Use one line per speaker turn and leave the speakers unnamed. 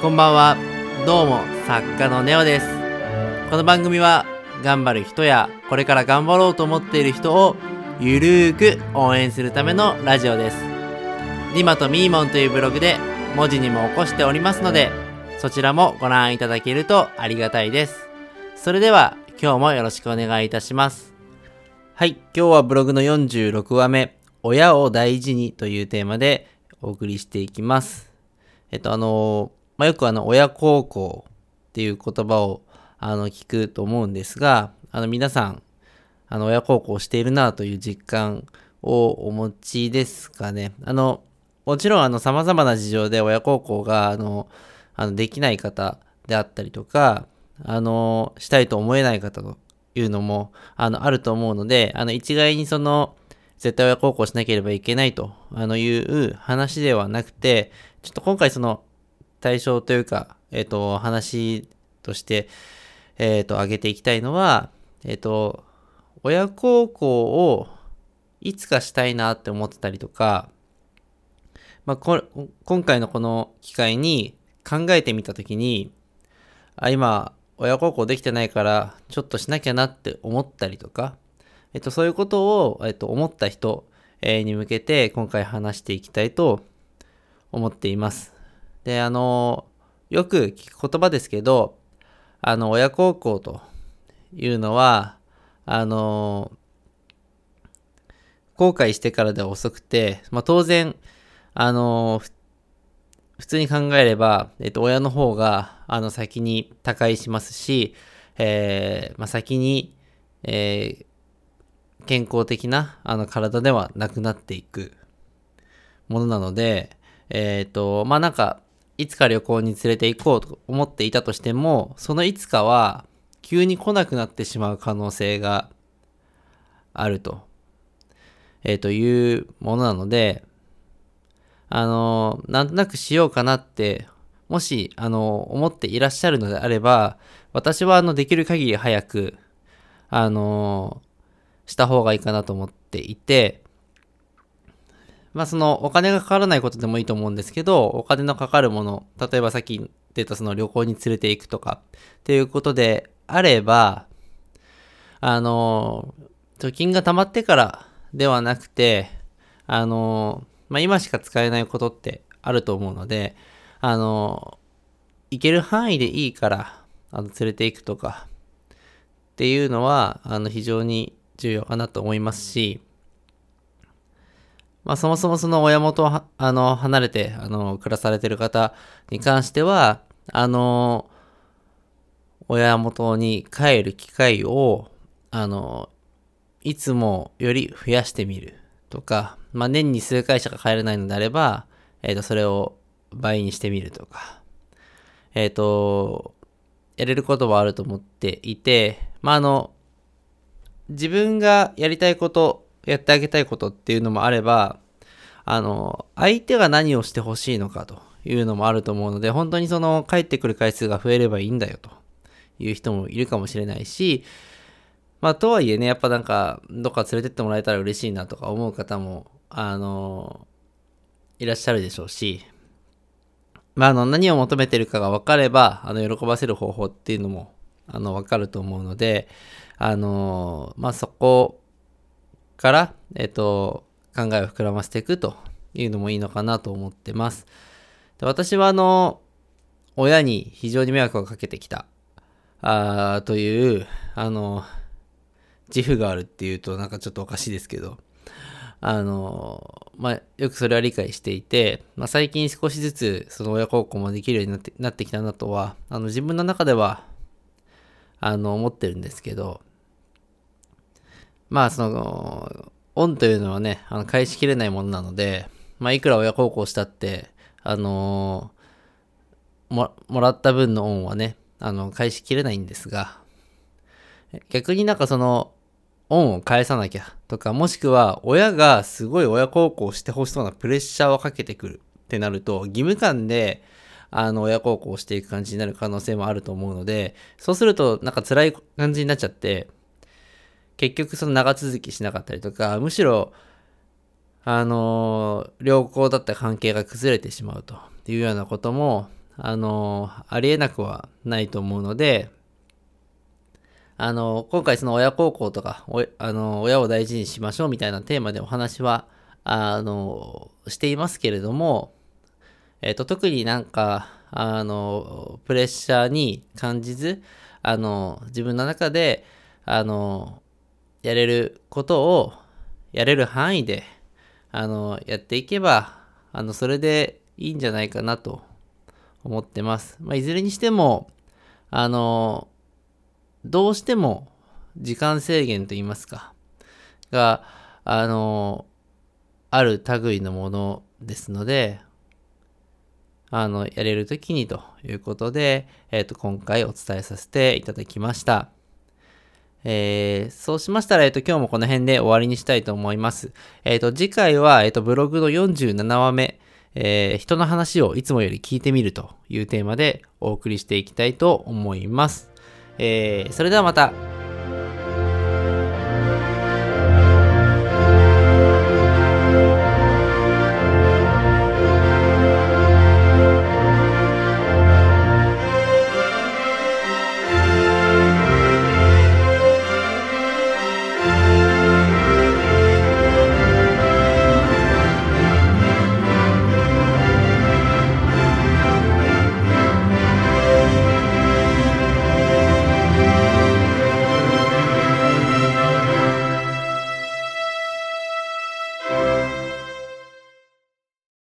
こんばんは。どうも、作家のネオです。この番組は、頑張る人や、これから頑張ろうと思っている人を、ゆるーく応援するためのラジオです。リマとミーモンというブログで、文字にも起こしておりますので、そちらもご覧いただけるとありがたいです。それでは、今日もよろしくお願いいたします。はい、今日はブログの46話目、親を大事にというテーマでお送りしていきます。えっと、あのまあ、よくあの、親孝行っていう言葉を、あの、聞くと思うんですが、あの、皆さん、あの、親孝行しているなという実感をお持ちですかね。あの、もちろん、あの、様々な事情で親孝行が、あの、あの、できない方であったりとか、あの、したいと思えない方というのも、あの、あると思うので、あの、一概にその、絶対親孝行しなければいけないとあのいう話ではなくて、ちょっと今回その対象というか、えっ、と、話として、えっ、と、挙げていきたいのは、えっ、と、親孝行をいつかしたいなって思ってたりとか、まあ、こ今回のこの機会に考えてみたときに、あ、今、親孝行できてないから、ちょっとしなきゃなって思ったりとか、えっと、そういうことを、えっと、思った人、に向けて今回話していきたいと思っています。で、あの、よく聞く言葉ですけど、あの、親孝行というのは、あの、後悔してからでは遅くて、まあ、当然、あの、普通に考えれば、えっと、親の方が、あの、先に他界しますし、えーまあ、先に、えー健康的なあの体ではなくなっていくものなので、えっ、と、まあなんか、いつか旅行に連れて行こうと思っていたとしても、そのいつかは急に来なくなってしまう可能性があると、えーというものなので、あの、なんとなくしようかなって、もし、あの、思っていらっしゃるのであれば、私は、あの、できる限り早く、あの、した方がいいかなと思っていて、まあそのお金がかからないことでもいいと思うんですけど、お金のかかるもの、例えばさっき出たその旅行に連れて行くとかっていうことであれば、あの、貯金が溜まってからではなくて、あの、まあ今しか使えないことってあると思うので、あの、行ける範囲でいいから、あの、連れて行くとかっていうのは、あの、非常に重要かなと思いますし、まあそもそもその親元をあの離れてあの暮らされてる方に関しては、あの、親元に帰る機会を、あの、いつもより増やしてみるとか、まあ年に数回しか帰れないのであれば、えっ、と、それを倍にしてみるとか、えっ、と、やれることはあると思っていて、まああの、自分がやりたいこと、やってあげたいことっていうのもあれば、あの、相手が何をしてほしいのかというのもあると思うので、本当にその帰ってくる回数が増えればいいんだよという人もいるかもしれないし、まあとはいえね、やっぱなんか、どっか連れてってもらえたら嬉しいなとか思う方も、あの、いらっしゃるでしょうし、まああの、何を求めてるかが分かれば、あの、喜ばせる方法っていうのも、あの、分かると思うので、あのまあ、そこから、えっと、考えを膨らませていくというのもいいのかなと思ってます。で私は、あの、親に非常に迷惑をかけてきた、あーという、あの、自負があるっていうとなんかちょっとおかしいですけど、あの、まあ、よくそれは理解していて、まあ、最近少しずつその親孝行もできるようになってなってきたなとは、あの、自分の中では、あの、思ってるんですけど、まあ、その、恩というのはね、あの返しきれないものなので、まあ、いくら親孝行したって、あのも、もらった分の恩はね、あの、返しきれないんですが、逆になんかその、恩を返さなきゃとか、もしくは、親がすごい親孝行してほしそうなプレッシャーをかけてくるってなると、義務感で、あの、親孝行していく感じになる可能性もあると思うので、そうすると、なんか辛い感じになっちゃって、結局その長続きしなかったりとか、むしろ、あの良好だった関係が崩れてしまうというようなことも、あの、ありえなくはないと思うので、あの、今回その親孝行とか、あの、親を大事にしましょうみたいなテーマでお話は、あの、していますけれども、えっ、と、特になんか、あの、プレッシャーに感じず、あの、自分の中で、あの、やれることを、やれる範囲で、あの、やっていけば、あの、それでいいんじゃないかなと思ってます。まあ、いずれにしても、あの、どうしても時間制限といいますか、が、あの、ある類のものですので、あの、やれるときにということで、えっ、ー、と、今回お伝えさせていただきました。えー、そうしましたら、えっ、ー、と、今日もこの辺で終わりにしたいと思います。えっ、ー、と、次回は、えっ、と、ブログの47話目、え人の話をいつもより聞いてみるというテーマでお送りしていきたいと思います。えそれではまた